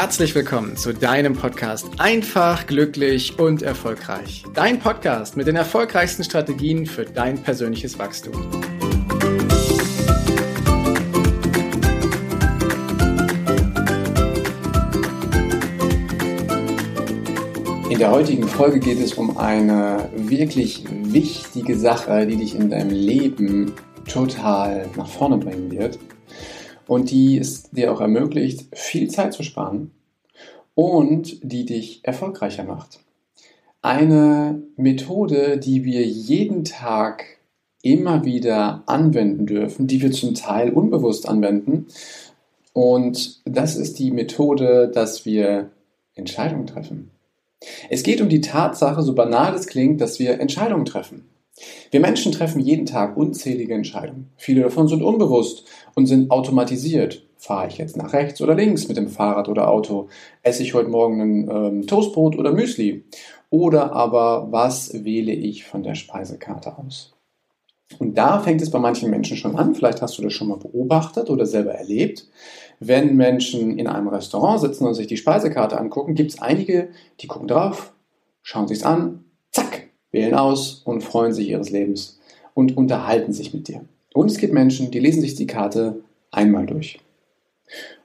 herzlich willkommen zu deinem Podcast Einfach, glücklich und erfolgreich. Dein Podcast mit den erfolgreichsten Strategien für dein persönliches Wachstum. In der heutigen Folge geht es um eine wirklich wichtige Sache, die dich in deinem Leben total nach vorne bringen wird und die es dir auch ermöglicht, viel Zeit zu sparen und die dich erfolgreicher macht. Eine Methode, die wir jeden Tag immer wieder anwenden dürfen, die wir zum Teil unbewusst anwenden. Und das ist die Methode, dass wir Entscheidungen treffen. Es geht um die Tatsache, so banal es klingt, dass wir Entscheidungen treffen. Wir Menschen treffen jeden Tag unzählige Entscheidungen. Viele davon sind unbewusst und sind automatisiert. Fahre ich jetzt nach rechts oder links mit dem Fahrrad oder Auto? Esse ich heute Morgen ein ähm, Toastbrot oder Müsli? Oder aber was wähle ich von der Speisekarte aus? Und da fängt es bei manchen Menschen schon an, vielleicht hast du das schon mal beobachtet oder selber erlebt. Wenn Menschen in einem Restaurant sitzen und sich die Speisekarte angucken, gibt es einige, die gucken drauf, schauen sich's an, zack, wählen aus und freuen sich ihres Lebens und unterhalten sich mit dir. Und es gibt Menschen, die lesen sich die Karte einmal durch.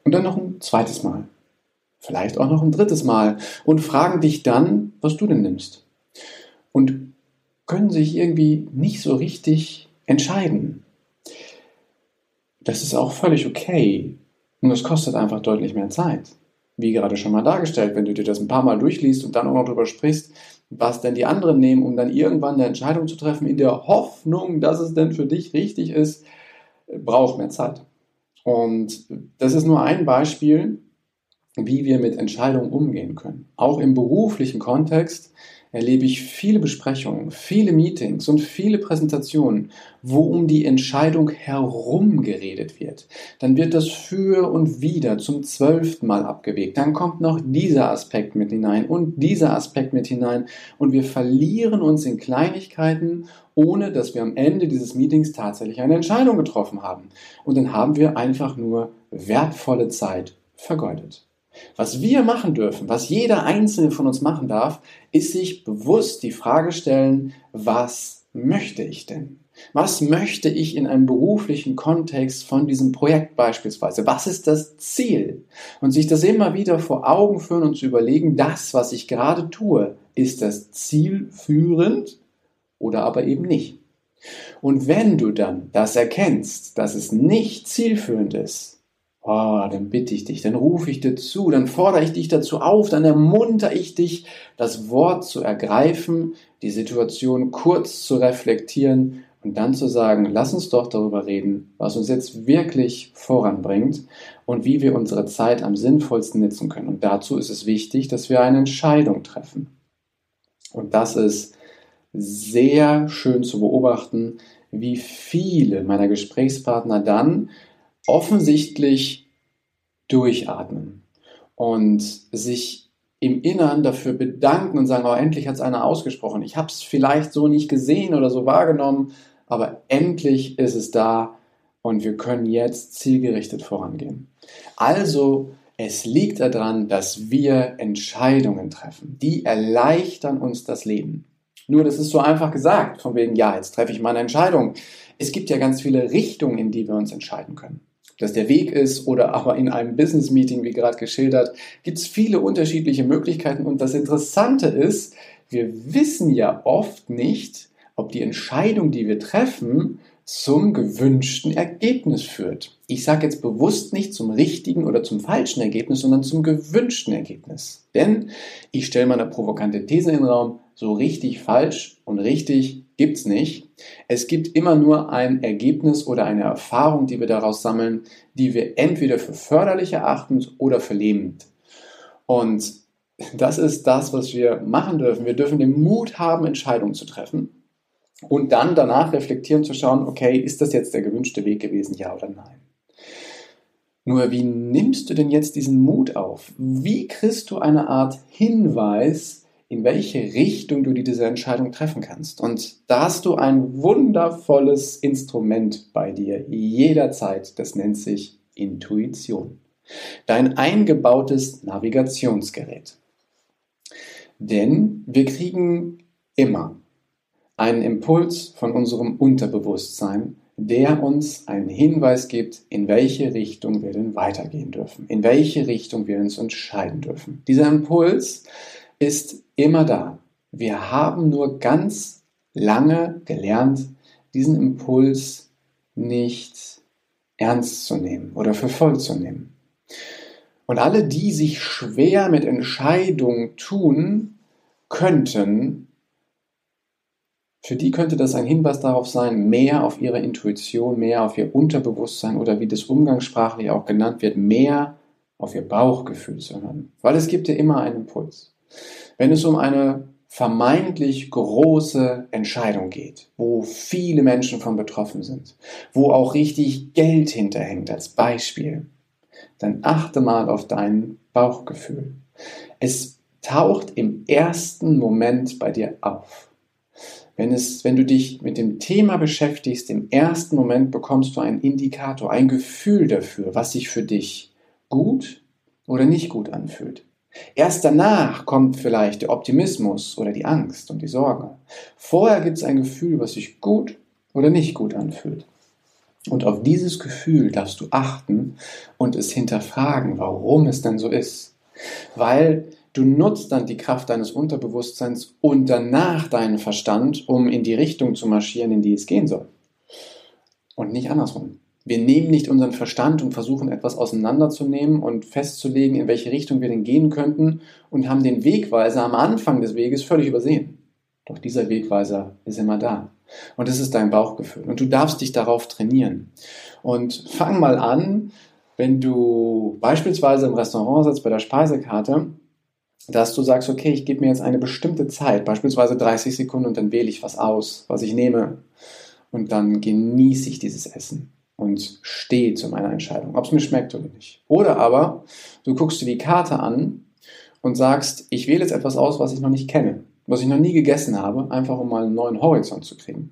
Und dann noch ein zweites Mal. Vielleicht auch noch ein drittes Mal. Und fragen dich dann, was du denn nimmst. Und können sich irgendwie nicht so richtig entscheiden. Das ist auch völlig okay. Und es kostet einfach deutlich mehr Zeit. Wie gerade schon mal dargestellt, wenn du dir das ein paar Mal durchliest und dann auch noch darüber sprichst, was denn die anderen nehmen, um dann irgendwann eine Entscheidung zu treffen, in der Hoffnung, dass es denn für dich richtig ist, braucht mehr Zeit. Und das ist nur ein Beispiel, wie wir mit Entscheidungen umgehen können. Auch im beruflichen Kontext erlebe ich viele Besprechungen, viele Meetings und viele Präsentationen, wo um die Entscheidung herum geredet wird. Dann wird das für und wieder zum zwölften Mal abgewegt. Dann kommt noch dieser Aspekt mit hinein und dieser Aspekt mit hinein und wir verlieren uns in Kleinigkeiten, ohne dass wir am Ende dieses Meetings tatsächlich eine Entscheidung getroffen haben. Und dann haben wir einfach nur wertvolle Zeit vergeudet. Was wir machen dürfen, was jeder Einzelne von uns machen darf, ist sich bewusst die Frage stellen, was möchte ich denn? Was möchte ich in einem beruflichen Kontext von diesem Projekt beispielsweise? Was ist das Ziel? Und sich das immer wieder vor Augen führen und zu überlegen, das, was ich gerade tue, ist das zielführend oder aber eben nicht. Und wenn du dann das erkennst, dass es nicht zielführend ist, Oh, dann bitte ich dich, dann rufe ich dir zu, dann fordere ich dich dazu auf, dann ermunter ich dich, das Wort zu ergreifen, die Situation kurz zu reflektieren und dann zu sagen, lass uns doch darüber reden, was uns jetzt wirklich voranbringt und wie wir unsere Zeit am sinnvollsten nutzen können. Und dazu ist es wichtig, dass wir eine Entscheidung treffen. Und das ist sehr schön zu beobachten, wie viele meiner Gesprächspartner dann offensichtlich durchatmen und sich im Innern dafür bedanken und sagen, oh, endlich hat es einer ausgesprochen. Ich habe es vielleicht so nicht gesehen oder so wahrgenommen, aber endlich ist es da und wir können jetzt zielgerichtet vorangehen. Also, es liegt daran, dass wir Entscheidungen treffen. Die erleichtern uns das Leben. Nur, das ist so einfach gesagt, von wegen, ja, jetzt treffe ich mal eine Entscheidung. Es gibt ja ganz viele Richtungen, in die wir uns entscheiden können das der Weg ist oder aber in einem Business Meeting, wie gerade geschildert, gibt es viele unterschiedliche Möglichkeiten. Und das Interessante ist, wir wissen ja oft nicht, ob die Entscheidung, die wir treffen, zum gewünschten Ergebnis führt. Ich sage jetzt bewusst nicht zum richtigen oder zum falschen Ergebnis, sondern zum gewünschten Ergebnis. Denn ich stelle mal eine provokante These in den Raum, so richtig falsch und richtig gibt es nicht. Es gibt immer nur ein Ergebnis oder eine Erfahrung, die wir daraus sammeln, die wir entweder für förderlich erachten oder für lebend. Und das ist das, was wir machen dürfen. Wir dürfen den Mut haben, Entscheidungen zu treffen und dann danach reflektieren zu schauen, okay, ist das jetzt der gewünschte Weg gewesen, ja oder nein? Nur wie nimmst du denn jetzt diesen Mut auf? Wie kriegst du eine Art Hinweis, in welche Richtung du diese Entscheidung treffen kannst. Und da hast du ein wundervolles Instrument bei dir jederzeit. Das nennt sich Intuition. Dein eingebautes Navigationsgerät. Denn wir kriegen immer einen Impuls von unserem Unterbewusstsein, der uns einen Hinweis gibt, in welche Richtung wir denn weitergehen dürfen, in welche Richtung wir uns entscheiden dürfen. Dieser Impuls ist immer da. Wir haben nur ganz lange gelernt, diesen Impuls nicht ernst zu nehmen oder für voll zu nehmen. Und alle, die sich schwer mit Entscheidungen tun, könnten für die könnte das ein Hinweis darauf sein, mehr auf ihre Intuition, mehr auf ihr Unterbewusstsein oder wie das umgangssprachlich auch genannt wird, mehr auf ihr Bauchgefühl zu hören. Weil es gibt ja immer einen Impuls. Wenn es um eine vermeintlich große Entscheidung geht, wo viele Menschen von betroffen sind, wo auch richtig Geld hinterhängt als Beispiel, dann achte mal auf dein Bauchgefühl. Es taucht im ersten Moment bei dir auf. Wenn, es, wenn du dich mit dem Thema beschäftigst, im ersten Moment bekommst du einen Indikator, ein Gefühl dafür, was sich für dich gut oder nicht gut anfühlt. Erst danach kommt vielleicht der Optimismus oder die Angst und die Sorge. Vorher gibt es ein Gefühl, was sich gut oder nicht gut anfühlt. Und auf dieses Gefühl darfst du achten und es hinterfragen, warum es denn so ist. Weil Du nutzt dann die Kraft deines Unterbewusstseins und danach deinen Verstand, um in die Richtung zu marschieren, in die es gehen soll. Und nicht andersrum. Wir nehmen nicht unseren Verstand und versuchen etwas auseinanderzunehmen und festzulegen, in welche Richtung wir denn gehen könnten und haben den Wegweiser am Anfang des Weges völlig übersehen. Doch dieser Wegweiser ist immer da. Und es ist dein Bauchgefühl. Und du darfst dich darauf trainieren. Und fang mal an, wenn du beispielsweise im Restaurant sitzt bei der Speisekarte dass du sagst, okay, ich gebe mir jetzt eine bestimmte Zeit, beispielsweise 30 Sekunden und dann wähle ich was aus, was ich nehme und dann genieße ich dieses Essen und stehe zu meiner Entscheidung, ob es mir schmeckt oder nicht. Oder aber du guckst dir die Karte an und sagst, ich wähle jetzt etwas aus, was ich noch nicht kenne, was ich noch nie gegessen habe, einfach um mal einen neuen Horizont zu kriegen.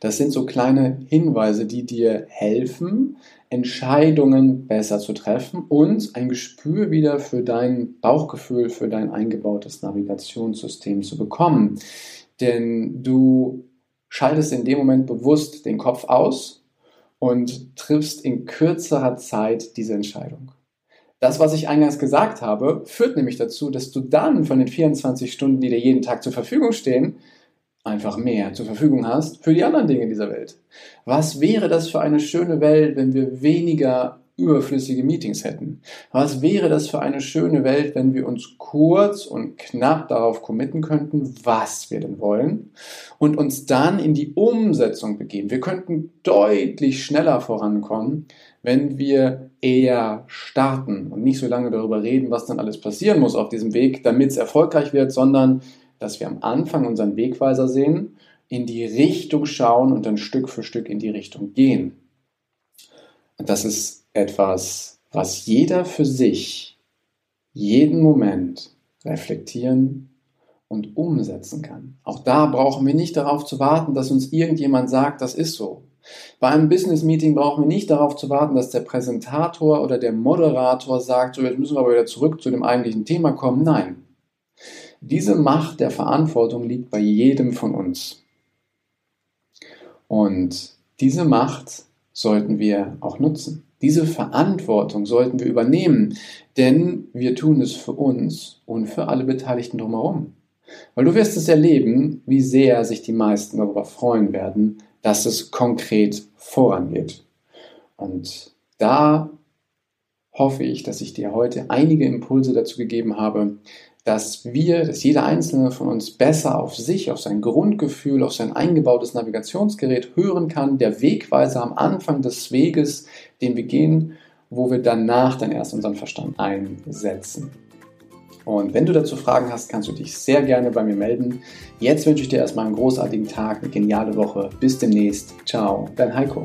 Das sind so kleine Hinweise, die dir helfen, Entscheidungen besser zu treffen und ein Gespür wieder für dein Bauchgefühl, für dein eingebautes Navigationssystem zu bekommen. Denn du schaltest in dem Moment bewusst den Kopf aus und triffst in kürzerer Zeit diese Entscheidung. Das, was ich eingangs gesagt habe, führt nämlich dazu, dass du dann von den 24 Stunden, die dir jeden Tag zur Verfügung stehen, einfach mehr zur Verfügung hast für die anderen Dinge dieser Welt. Was wäre das für eine schöne Welt, wenn wir weniger überflüssige Meetings hätten? Was wäre das für eine schöne Welt, wenn wir uns kurz und knapp darauf committen könnten, was wir denn wollen und uns dann in die Umsetzung begeben? Wir könnten deutlich schneller vorankommen, wenn wir eher starten und nicht so lange darüber reden, was dann alles passieren muss auf diesem Weg, damit es erfolgreich wird, sondern dass wir am Anfang unseren Wegweiser sehen, in die Richtung schauen und dann Stück für Stück in die Richtung gehen. Das ist etwas, was jeder für sich jeden Moment reflektieren und umsetzen kann. Auch da brauchen wir nicht darauf zu warten, dass uns irgendjemand sagt, das ist so. Bei einem Business Meeting brauchen wir nicht darauf zu warten, dass der Präsentator oder der Moderator sagt, so jetzt müssen wir aber wieder zurück zu dem eigentlichen Thema kommen. Nein, diese Macht der Verantwortung liegt bei jedem von uns. Und diese Macht sollten wir auch nutzen. Diese Verantwortung sollten wir übernehmen, denn wir tun es für uns und für alle Beteiligten drumherum. Weil du wirst es erleben, wie sehr sich die meisten darüber freuen werden, dass es konkret vorangeht. Und da hoffe ich, dass ich dir heute einige Impulse dazu gegeben habe, dass wir, dass jeder einzelne von uns besser auf sich, auf sein Grundgefühl, auf sein eingebautes Navigationsgerät hören kann, der Wegweiser am Anfang des Weges, den wir gehen, wo wir danach dann erst unseren Verstand einsetzen. Und wenn du dazu Fragen hast, kannst du dich sehr gerne bei mir melden. Jetzt wünsche ich dir erstmal einen großartigen Tag, eine geniale Woche. Bis demnächst. Ciao, dein Heiko.